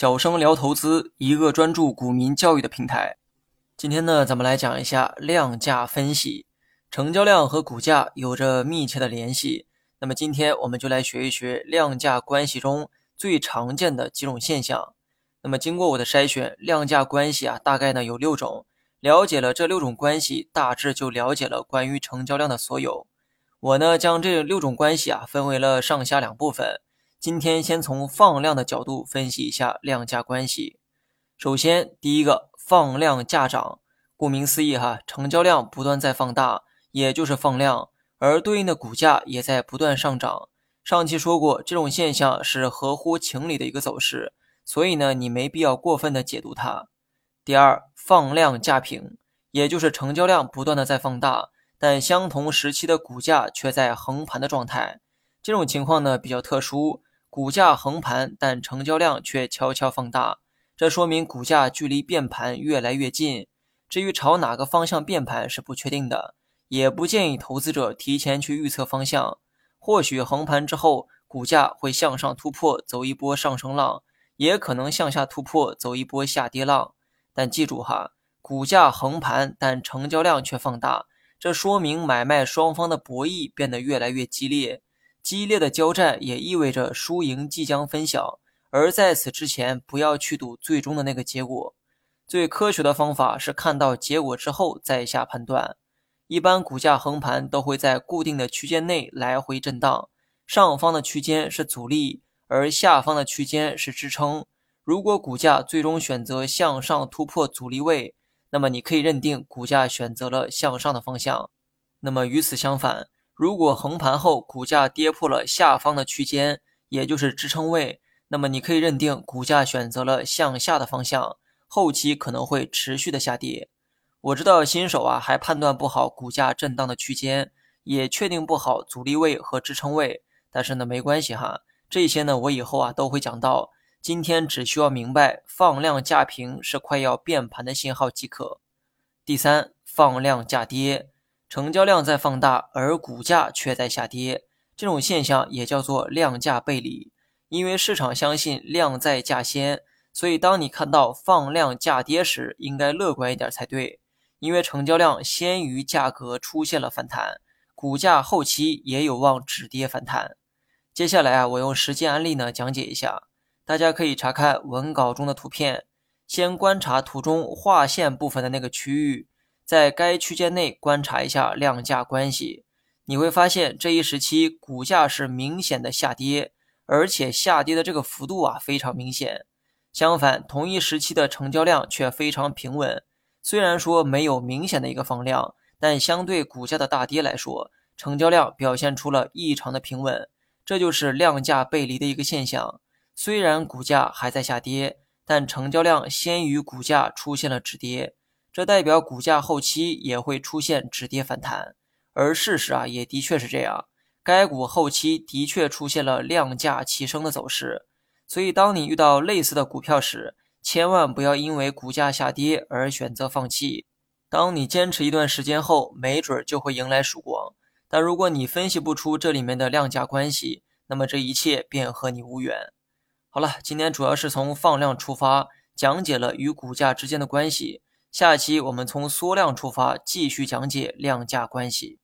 小生聊投资，一个专注股民教育的平台。今天呢，咱们来讲一下量价分析。成交量和股价有着密切的联系。那么今天我们就来学一学量价关系中最常见的几种现象。那么经过我的筛选，量价关系啊，大概呢有六种。了解了这六种关系，大致就了解了关于成交量的所有。我呢将这六种关系啊分为了上下两部分。今天先从放量的角度分析一下量价关系。首先，第一个放量价涨，顾名思义哈，成交量不断在放大，也就是放量，而对应的股价也在不断上涨。上期说过，这种现象是合乎情理的一个走势，所以呢，你没必要过分的解读它。第二，放量价平，也就是成交量不断的在放大，但相同时期的股价却在横盘的状态。这种情况呢比较特殊。股价横盘，但成交量却悄悄放大，这说明股价距离变盘越来越近。至于朝哪个方向变盘是不确定的，也不建议投资者提前去预测方向。或许横盘之后，股价会向上突破，走一波上升浪，也可能向下突破，走一波下跌浪。但记住哈，股价横盘，但成交量却放大，这说明买卖双方的博弈变得越来越激烈。激烈的交战也意味着输赢即将分晓，而在此之前，不要去赌最终的那个结果。最科学的方法是看到结果之后再下判断。一般股价横盘都会在固定的区间内来回震荡，上方的区间是阻力，而下方的区间是支撑。如果股价最终选择向上突破阻力位，那么你可以认定股价选择了向上的方向。那么与此相反，如果横盘后股价跌破了下方的区间，也就是支撑位，那么你可以认定股价选择了向下的方向，后期可能会持续的下跌。我知道新手啊还判断不好股价震荡的区间，也确定不好阻力位和支撑位，但是呢没关系哈，这些呢我以后啊都会讲到。今天只需要明白放量价平是快要变盘的信号即可。第三，放量价跌。成交量在放大，而股价却在下跌，这种现象也叫做量价背离。因为市场相信量在价先，所以当你看到放量价跌时，应该乐观一点才对。因为成交量先于价格出现了反弹，股价后期也有望止跌反弹。接下来啊，我用实际案例呢讲解一下，大家可以查看文稿中的图片，先观察图中划线部分的那个区域。在该区间内观察一下量价关系，你会发现这一时期股价是明显的下跌，而且下跌的这个幅度啊非常明显。相反，同一时期的成交量却非常平稳。虽然说没有明显的一个放量，但相对股价的大跌来说，成交量表现出了异常的平稳。这就是量价背离的一个现象。虽然股价还在下跌，但成交量先于股价出现了止跌。这代表股价后期也会出现止跌反弹，而事实啊也的确是这样，该股后期的确出现了量价齐升的走势。所以，当你遇到类似的股票时，千万不要因为股价下跌而选择放弃。当你坚持一段时间后，没准就会迎来曙光。但如果你分析不出这里面的量价关系，那么这一切便和你无缘。好了，今天主要是从放量出发，讲解了与股价之间的关系。下期我们从缩量出发，继续讲解量价关系。